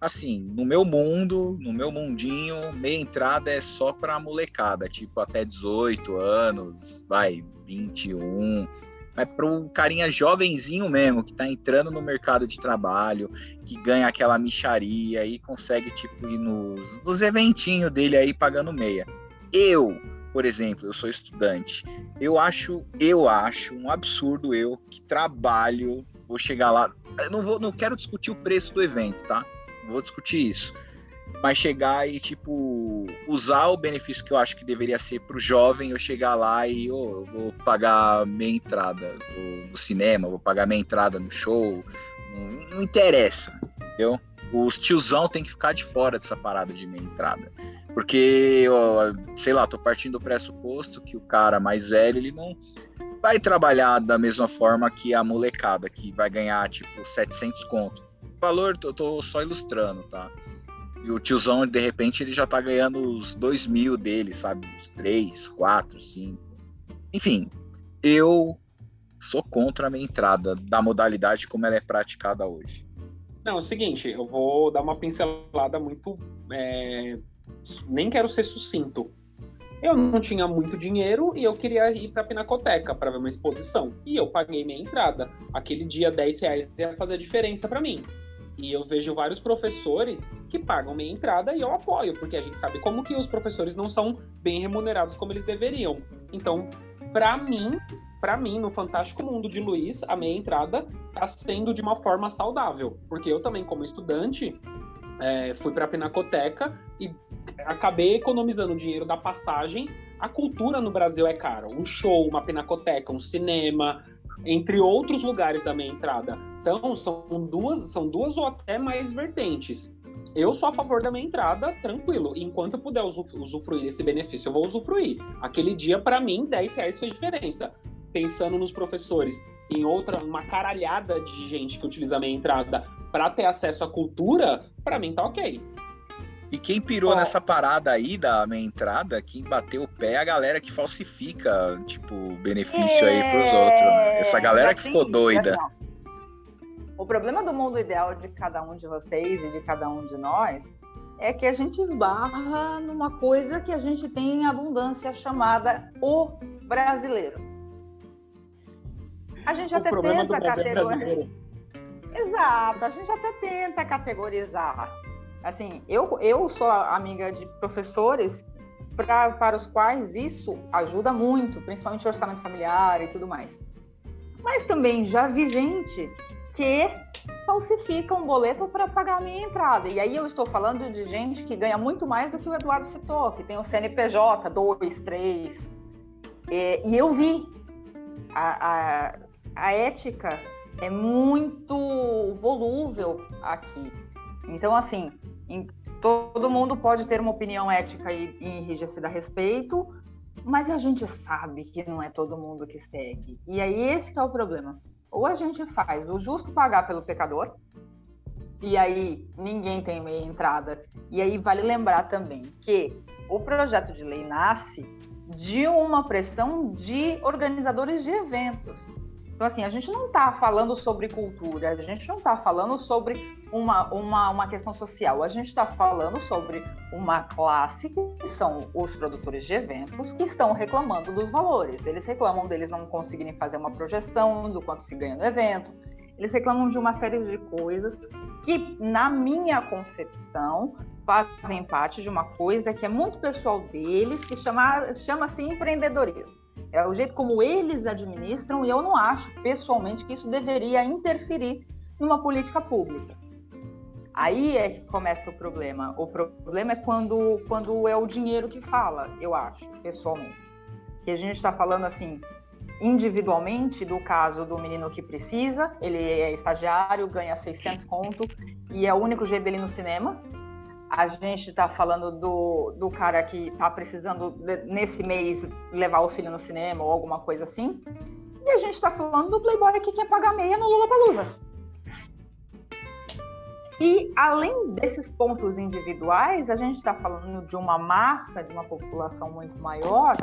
assim, no meu mundo, no meu mundinho, meia entrada é só pra molecada, tipo até 18 anos, vai, 21. Mas pro carinha jovenzinho mesmo, que tá entrando no mercado de trabalho, que ganha aquela micharia e consegue, tipo, ir nos, nos eventinhos dele aí pagando meia. Eu, por exemplo, eu sou estudante. Eu acho, eu acho um absurdo eu que trabalho, vou chegar lá, eu não vou, não quero discutir o preço do evento, tá? Vou discutir isso. Mas chegar e, tipo, usar o benefício que eu acho que deveria ser pro jovem, eu chegar lá e oh, eu vou pagar minha entrada no cinema, vou pagar minha entrada no show. Não, não interessa, entendeu? Os tiozão tem que ficar de fora dessa parada de meia entrada. Porque, sei lá, tô partindo do pressuposto que o cara mais velho, ele não vai trabalhar da mesma forma que a molecada, que vai ganhar, tipo, 700 conto valor, eu tô só ilustrando, tá? E o tiozão, de repente, ele já tá ganhando os dois mil dele, sabe? Os três, quatro, cinco. Enfim, eu sou contra a minha entrada da modalidade como ela é praticada hoje. Não, é o seguinte, eu vou dar uma pincelada muito. É, nem quero ser sucinto. Eu não tinha muito dinheiro e eu queria ir para a Pinacoteca para ver uma exposição. E eu paguei minha entrada. Aquele dia, 10 reais ia fazer diferença para mim. E eu vejo vários professores que pagam minha entrada e eu apoio, porque a gente sabe como que os professores não são bem remunerados como eles deveriam. Então, para mim, para mim, no Fantástico Mundo de Luiz, a minha entrada está sendo de uma forma saudável, porque eu também, como estudante, é, fui para a Pinacoteca e acabei economizando o dinheiro da passagem. A cultura no Brasil é cara. Um show, uma pinacoteca, um cinema, entre outros lugares da minha entrada. Então, são duas, são duas ou até mais vertentes. Eu sou a favor da minha entrada, tranquilo. Enquanto eu puder usufruir desse benefício, eu vou usufruir. Aquele dia, para mim, 10 reais fez diferença. Pensando nos professores, em outra, uma caralhada de gente que utiliza a minha entrada para ter acesso à cultura, para mim tá ok. E quem pirou Ó, nessa parada aí da minha entrada, quem bateu o pé é a galera que falsifica, tipo, benefício é... aí pros outros. Né? Essa galera que ficou doida. Assim, o problema do mundo ideal de cada um de vocês e de cada um de nós é que a gente esbarra numa coisa que a gente tem em abundância chamada o brasileiro. A gente o até tenta categorizar. Exato, a gente até tenta categorizar Assim, eu, eu sou amiga de professores pra, para os quais isso ajuda muito, principalmente orçamento familiar e tudo mais. Mas também já vi gente que falsifica um boleto para pagar a minha entrada. E aí eu estou falando de gente que ganha muito mais do que o Eduardo citou, que tem o CNPJ 2, 3. E, eu vi. A, a, a ética é muito volúvel aqui. Então, assim, todo mundo pode ter uma opinião ética e, e enrijecida a respeito, mas a gente sabe que não é todo mundo que segue. E aí esse é o problema. Ou a gente faz o justo pagar pelo pecador, e aí ninguém tem meia entrada. E aí vale lembrar também que o projeto de lei nasce de uma pressão de organizadores de eventos. Então, assim, a gente não está falando sobre cultura, a gente não está falando sobre uma, uma, uma questão social, a gente está falando sobre uma classe que são os produtores de eventos que estão reclamando dos valores. Eles reclamam deles não conseguirem fazer uma projeção do quanto se ganha no evento, eles reclamam de uma série de coisas que, na minha concepção, fazem parte de uma coisa que é muito pessoal deles, que chama, chama-se empreendedorismo. É o jeito como eles administram, e eu não acho, pessoalmente, que isso deveria interferir numa política pública. Aí é que começa o problema. O problema é quando, quando é o dinheiro que fala, eu acho, pessoalmente. Que a gente está falando assim, individualmente, do caso do menino que precisa, ele é estagiário, ganha 600 conto, e é o único jeito dele no cinema, a gente está falando do, do cara que está precisando, de, nesse mês, levar o filho no cinema ou alguma coisa assim. E a gente está falando do playboy que quer pagar meia no Lula Palusa. E além desses pontos individuais, a gente está falando de uma massa, de uma população muito maior,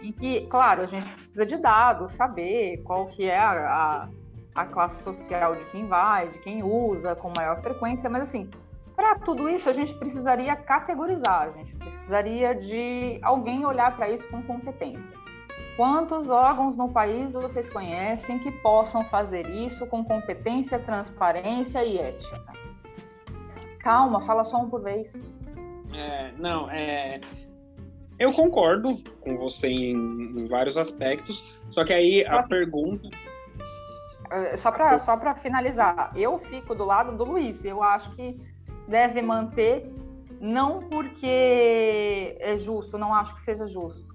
em que, claro, a gente precisa de dados, saber qual que é a, a, a classe social de quem vai, de quem usa com maior frequência, mas assim, para tudo isso, a gente precisaria categorizar, a gente precisaria de alguém olhar para isso com competência. Quantos órgãos no país vocês conhecem que possam fazer isso com competência, transparência e ética? Calma, fala só um por vez. É, não, é, eu concordo com você em, em, vários aspectos, só que aí a pergunta. É, só para só finalizar, eu fico do lado do Luiz. Eu acho que deve manter, não porque é justo, não acho que seja justo.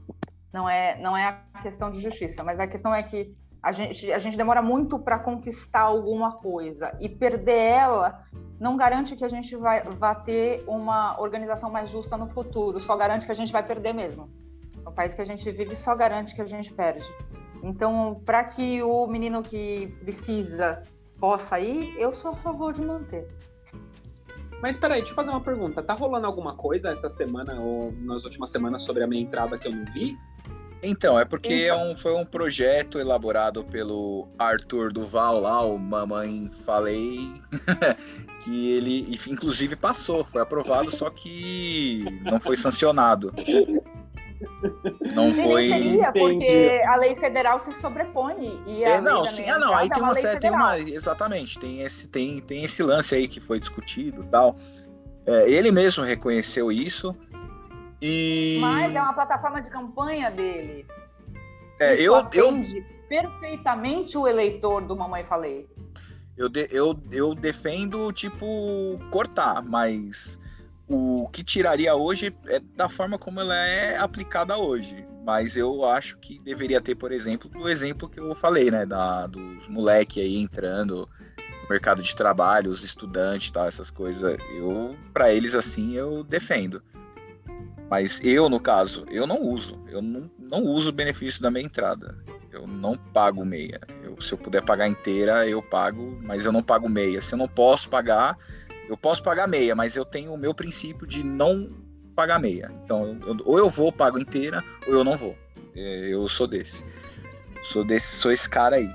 Não é, não é a questão de justiça, mas a questão é que a gente, a gente demora muito para conquistar alguma coisa e perder ela não garante que a gente vai, vai ter uma organização mais justa no futuro, só garante que a gente vai perder mesmo. O país que a gente vive só garante que a gente perde. Então, para que o menino que precisa possa ir, eu sou a favor de manter. Mas peraí, deixa eu fazer uma pergunta. Tá rolando alguma coisa essa semana ou nas últimas semanas sobre a minha entrada que eu não vi? Então, é porque então... É um, foi um projeto elaborado pelo Arthur Duval lá, o Mamãe Falei, que ele, inclusive, passou, foi aprovado, só que não foi sancionado. Não foi. seria, porque a lei federal se sobrepõe. E é, não, sim, ah, não, aí tem uma, tem uma. Exatamente, tem esse, tem, tem esse lance aí que foi discutido tal. É, ele mesmo reconheceu isso. E... Mas é uma plataforma de campanha dele. É, eu, eu perfeitamente o eleitor do Mamãe Falei. Eu, de, eu, eu defendo, tipo, cortar, mas o que tiraria hoje é da forma como ela é aplicada hoje. Mas eu acho que deveria ter, por exemplo, o exemplo que eu falei, né? Da, dos moleques aí entrando no mercado de trabalho, os estudantes tal, essas coisas. Eu, para eles, assim, eu defendo. Mas eu, no caso, eu não uso. Eu não, não uso o benefício da meia entrada. Eu não pago meia. Eu, se eu puder pagar inteira, eu pago, mas eu não pago meia. Se eu não posso pagar, eu posso pagar meia, mas eu tenho o meu princípio de não pagar meia. Então, eu, ou eu vou, pago inteira, ou eu não vou. É, eu sou desse. Sou desse, sou esse cara aí.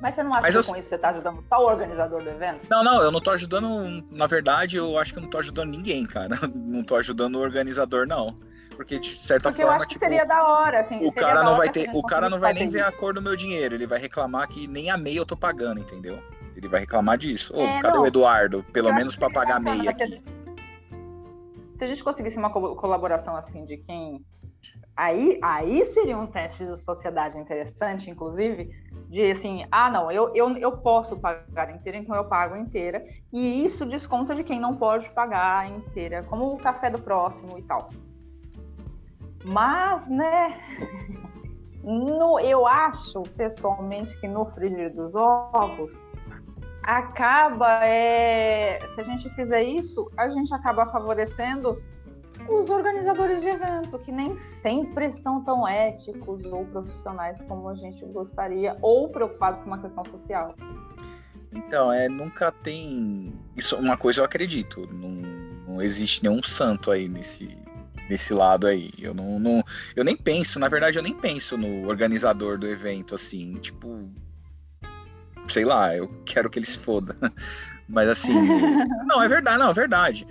Mas você não acha Mas que eu... com isso você está ajudando só o organizador do evento? Não, não, eu não estou ajudando. Na verdade, eu acho que eu não estou ajudando ninguém, cara. Não estou ajudando o organizador, não. Porque, de certa Porque forma. eu acho que tipo, seria da hora, assim. O cara não vai ter. O cara não vai nem ver a cor do meu dinheiro. Ele vai reclamar que nem a meia eu tô pagando, entendeu? Ele vai reclamar disso. Ô, é, cadê não, o Eduardo? Pelo menos para pagar meia aqui. Se a, gente, conseguisse uma colaboração assim de quem. Aí, aí seria um teste de sociedade interessante, inclusive, de assim, ah, não, eu, eu, eu posso pagar inteira, então eu pago inteira, e isso desconta de quem não pode pagar inteira, como o café do próximo e tal. Mas, né, no, eu acho, pessoalmente, que no frigir dos ovos, acaba, é, se a gente fizer isso, a gente acaba favorecendo os organizadores de evento, que nem sempre são tão éticos ou profissionais como a gente gostaria, ou preocupados com uma questão social. Então, é, nunca tem. Isso uma coisa eu acredito. Não, não existe nenhum santo aí nesse, nesse lado aí. Eu não, não. Eu nem penso, na verdade, eu nem penso no organizador do evento, assim, tipo, sei lá, eu quero que ele se foda. Mas assim, não, é verdade, não, é verdade.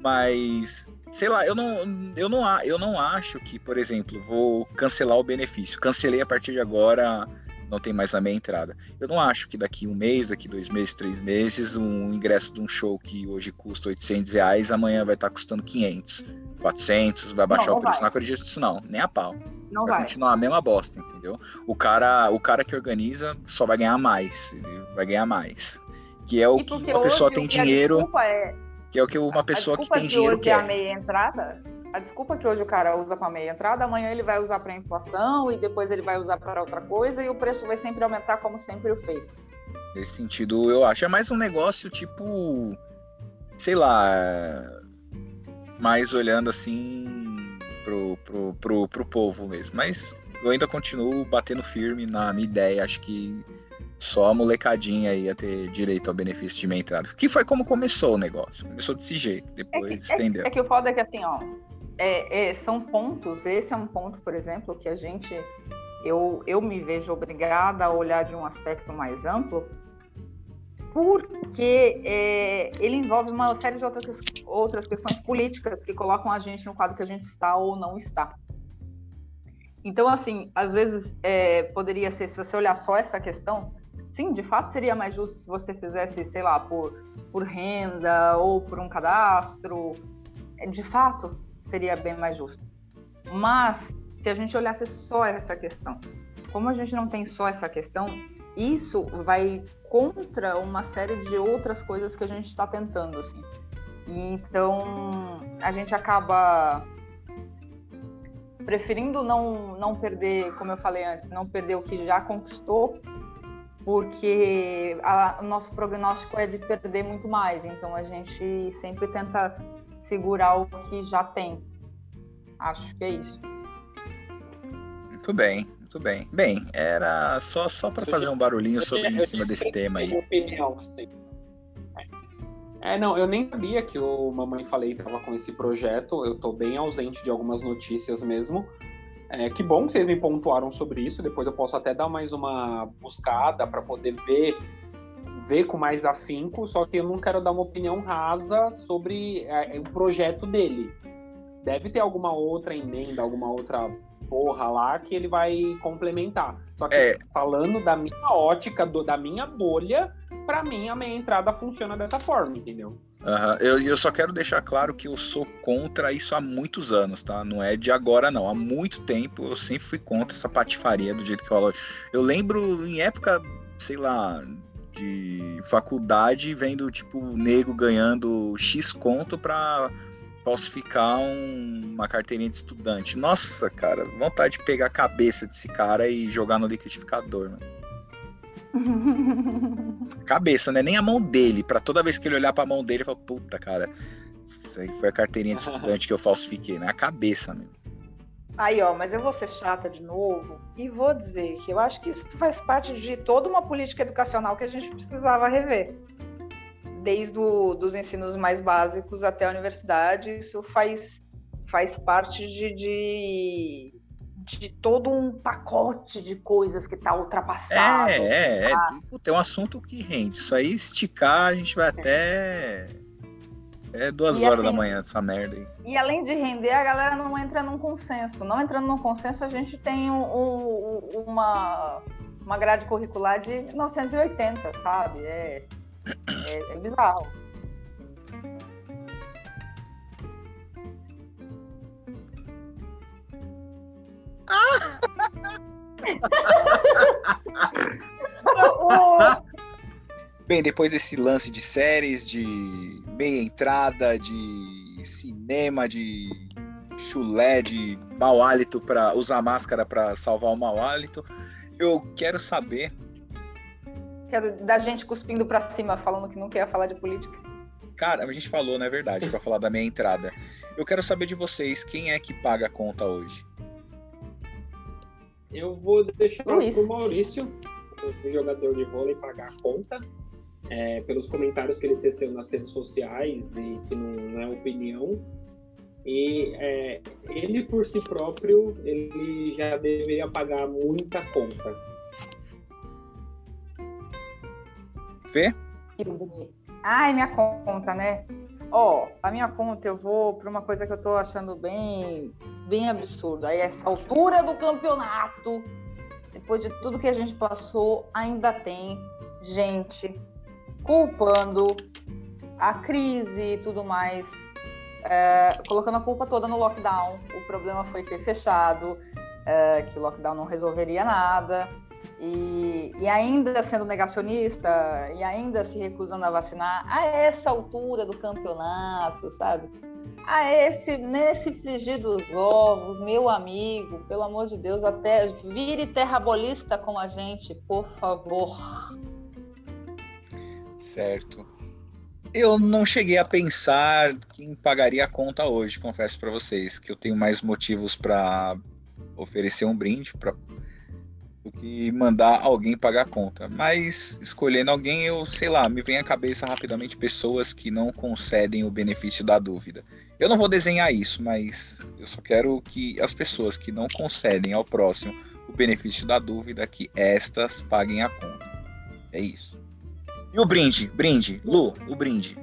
Mas sei lá, eu não, eu não, eu não acho que, por exemplo, vou cancelar o benefício. Cancelei a partir de agora, não tem mais a minha entrada. Eu não acho que daqui um mês, daqui dois meses, três meses, um ingresso de um show que hoje custa 800 reais, amanhã vai estar custando 500, 400, vai baixar não, o preço. Vai. Não acredito nisso não, nem a pau. Não vai, vai continuar a mesma bosta, entendeu? O cara, o cara que organiza só vai ganhar mais, ele vai ganhar mais. Que é o que uma pessoa tem dinheiro. É... Que é o que uma pessoa que tem dinheiro quer. A meia entrada, a desculpa que hoje o cara usa com a meia entrada, amanhã ele vai usar para inflação e depois ele vai usar para outra coisa e o preço vai sempre aumentar como sempre o fez. Nesse sentido, eu acho é mais um negócio tipo, sei lá, mais olhando assim pro, pro, pro, pro povo mesmo. Mas eu ainda continuo batendo firme na minha ideia. Acho que só a molecadinha ia ter direito ao benefício de minha entrada. Que foi como começou o negócio. Começou desse jeito, depois é que, estendeu. É, é, que o foda é que assim, ó, é, é, são pontos. Esse é um ponto, por exemplo, que a gente. Eu, eu me vejo obrigada a olhar de um aspecto mais amplo, porque é, ele envolve uma série de outras, outras questões políticas que colocam a gente no quadro que a gente está ou não está. Então, assim, às vezes é, poderia ser, se você olhar só essa questão, sim, de fato seria mais justo se você fizesse, sei lá, por, por renda ou por um cadastro. É, de fato, seria bem mais justo. Mas, se a gente olhasse só essa questão, como a gente não tem só essa questão, isso vai contra uma série de outras coisas que a gente está tentando, assim. E então a gente acaba preferindo não, não perder, como eu falei antes, não perder o que já conquistou, porque a, o nosso prognóstico é de perder muito mais. Então a gente sempre tenta segurar o que já tem. Acho que é isso. Muito bem. Muito bem. Bem, era só, só para fazer um barulhinho sobre em cima desse tema aí. Opinião, é, não, eu nem sabia que o Mamãe Falei estava com esse projeto. Eu estou bem ausente de algumas notícias mesmo. É, que bom que vocês me pontuaram sobre isso. Depois eu posso até dar mais uma buscada para poder ver ver com mais afinco. Só que eu não quero dar uma opinião rasa sobre é, o projeto dele. Deve ter alguma outra emenda, alguma outra porra lá que ele vai complementar. Só que é. falando da minha ótica, do, da minha bolha, para mim a minha entrada funciona dessa forma, entendeu? Uhum. Eu, eu só quero deixar claro que eu sou contra isso há muitos anos, tá? Não é de agora, não. Há muito tempo eu sempre fui contra essa patifaria do jeito que eu Eu lembro em época, sei lá, de faculdade, vendo, tipo, nego ganhando X conto pra falsificar um, uma carteirinha de estudante. Nossa, cara, vontade de pegar a cabeça desse cara e jogar no liquidificador, mano. Cabeça, né? Nem a mão dele. Para toda vez que ele olhar para a mão dele, ele fala: Puta, cara, isso aí foi a carteirinha de estudante que eu falsifiquei, né? A cabeça mesmo. Aí, ó, mas eu vou ser chata de novo e vou dizer que eu acho que isso faz parte de toda uma política educacional que a gente precisava rever. Desde o, dos ensinos mais básicos até a universidade, isso faz, faz parte de, de de todo um pacote de coisas que está ultrapassado. É, é, é. Puta, é um assunto que rende. Isso aí, esticar, a gente vai até. É duas e horas assim, da manhã essa merda aí. E além de render, a galera não entra num consenso. Não entrando num consenso, a gente tem um, um, uma, uma grade curricular de 1980, sabe? É, é, é bizarro. Bem, depois desse lance de séries, de meia entrada, de cinema, de chulé, de mau hálito para usar máscara para salvar o mau hálito, eu quero saber. Quero da gente cuspindo para cima, falando que não quer falar de política. Cara, a gente falou, não é verdade, para falar da meia entrada. Eu quero saber de vocês, quem é que paga a conta hoje? Eu vou deixar para o Maurício, o jogador de vôlei, pagar a conta. É, pelos comentários que ele teceu nas redes sociais e que não, não é opinião. E é, ele por si próprio, ele já deveria pagar muita conta. Vê? Ai, minha conta, né? Ó, a minha conta eu vou para uma coisa que eu tô achando bem, bem absurda. Aí essa altura do campeonato, depois de tudo que a gente passou, ainda tem gente culpando a crise e tudo mais, é, colocando a culpa toda no lockdown. O problema foi ter fechado, é, que o lockdown não resolveria nada. E, e, ainda sendo negacionista e ainda se recusando a vacinar a essa altura do campeonato, sabe? A esse, nesse frigir dos ovos, meu amigo, pelo amor de Deus, até vire terrabolista com a gente, por favor. Certo. Eu não cheguei a pensar quem pagaria a conta hoje, confesso para vocês, que eu tenho mais motivos para oferecer um brinde para do que mandar alguém pagar a conta. Mas escolhendo alguém, eu sei lá, me vem à cabeça rapidamente pessoas que não concedem o benefício da dúvida. Eu não vou desenhar isso, mas eu só quero que as pessoas que não concedem ao próximo o benefício da dúvida, que estas paguem a conta. É isso. E o brinde? Brinde. Lu, o brinde.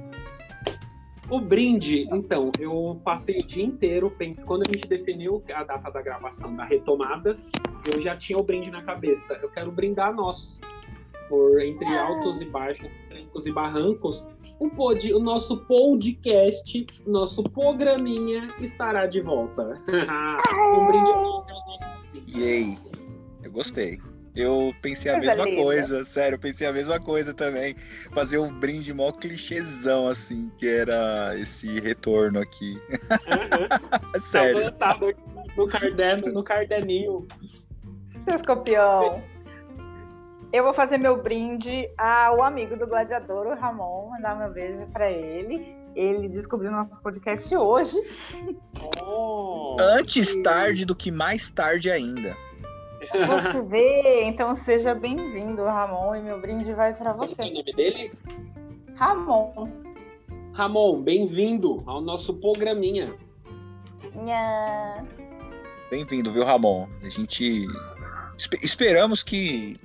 O brinde, então, eu passei o dia inteiro, pense, quando a gente definiu a data da gravação da retomada, eu já tinha o brinde na cabeça. Eu quero brindar nós, por entre ah. altos e baixos, trancos e barrancos, o, pod, o nosso podcast, nosso programinha estará de volta. um brinde ao nosso Yay! Eu gostei. Eu pensei a mesma coisa, sério, eu pensei a mesma coisa também. Fazer um brinde mó clichêzão, assim, que era esse retorno aqui. Uhum. sério. Tá no, caderno, no caderninho. Seu escorpião. Eu vou fazer meu brinde ao amigo do gladiador, o Ramon, mandar meu beijo para ele. Ele descobriu nosso podcast hoje. Oh, Antes tarde do que mais tarde ainda. Você vê, então seja bem-vindo, Ramon, e meu brinde vai para você. Qual é o nome dele? Ramon. Ramon, bem-vindo ao nosso programinha. Nha. Bem-vindo, viu, Ramon? A gente esperamos que,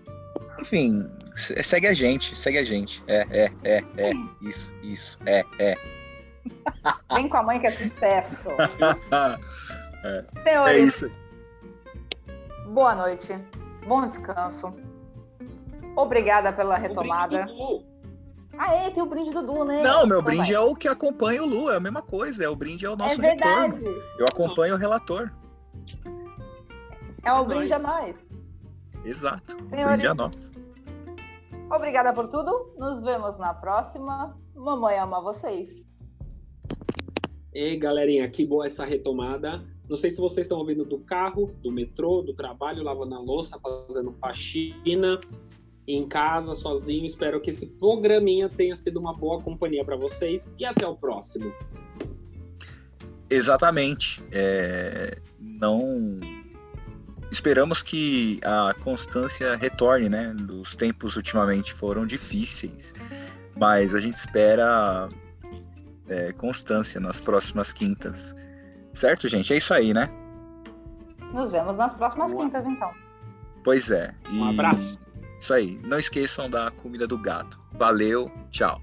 enfim, segue a gente, segue a gente. É, é, é, é, isso, isso, é, é. Vem com a mãe que é sucesso. é. Senhores, é isso. Boa noite, bom descanso. Obrigada pela retomada. Ah, é, tem o brinde do Dudu, né? Não, meu brinde é o que acompanha o Lu, é a mesma coisa, é o brinde é o nosso é verdade. retorno. Eu acompanho o relator. É um brinde a nós. Exato. Senhores, brinde a nós. Obrigada por tudo. Nos vemos na próxima. Mamãe ama vocês. E galerinha, que boa essa retomada. Não sei se vocês estão ouvindo do carro, do metrô, do trabalho, lavando a louça, fazendo faxina, em casa, sozinho. Espero que esse programinha tenha sido uma boa companhia para vocês e até o próximo. Exatamente. É... Não esperamos que a constância retorne, né? Os tempos ultimamente foram difíceis, mas a gente espera é, constância nas próximas quintas. Certo, gente? É isso aí, né? Nos vemos nas próximas Boa. quintas, então. Pois é. E Um abraço. Isso aí. Não esqueçam da comida do gato. Valeu, tchau.